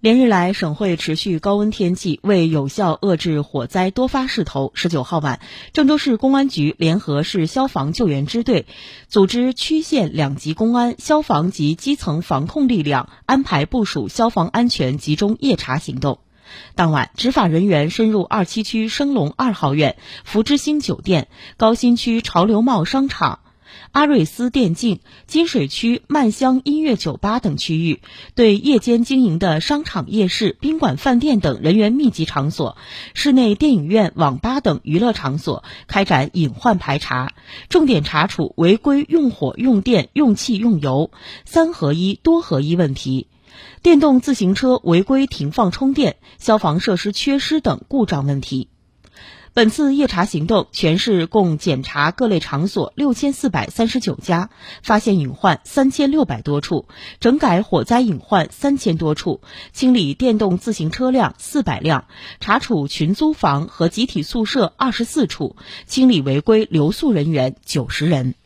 连日来，省会持续高温天气，为有效遏制火灾多发势头，十九号晚，郑州市公安局联合市消防救援支队，组织区县两级公安、消防及基层防控力量，安排部署消防安全集中夜查行动。当晚，执法人员深入二七区升龙二号院、福之星酒店、高新区潮流茂商场。阿瑞斯电竞、金水区漫香音乐酒吧等区域，对夜间经营的商场、夜市、宾馆、饭店等人员密集场所、室内电影院、网吧等娱乐场所开展隐患排查，重点查处违规用火、用电、用气、用油三合一、多合一问题，电动自行车违规停放充电、消防设施缺失等故障问题。本次夜查行动，全市共检查各类场所六千四百三十九家，发现隐患三千六百多处，整改火灾隐患三千多处，清理电动自行车辆四百辆，查处群租房和集体宿舍二十四处，清理违规留宿人员九十人。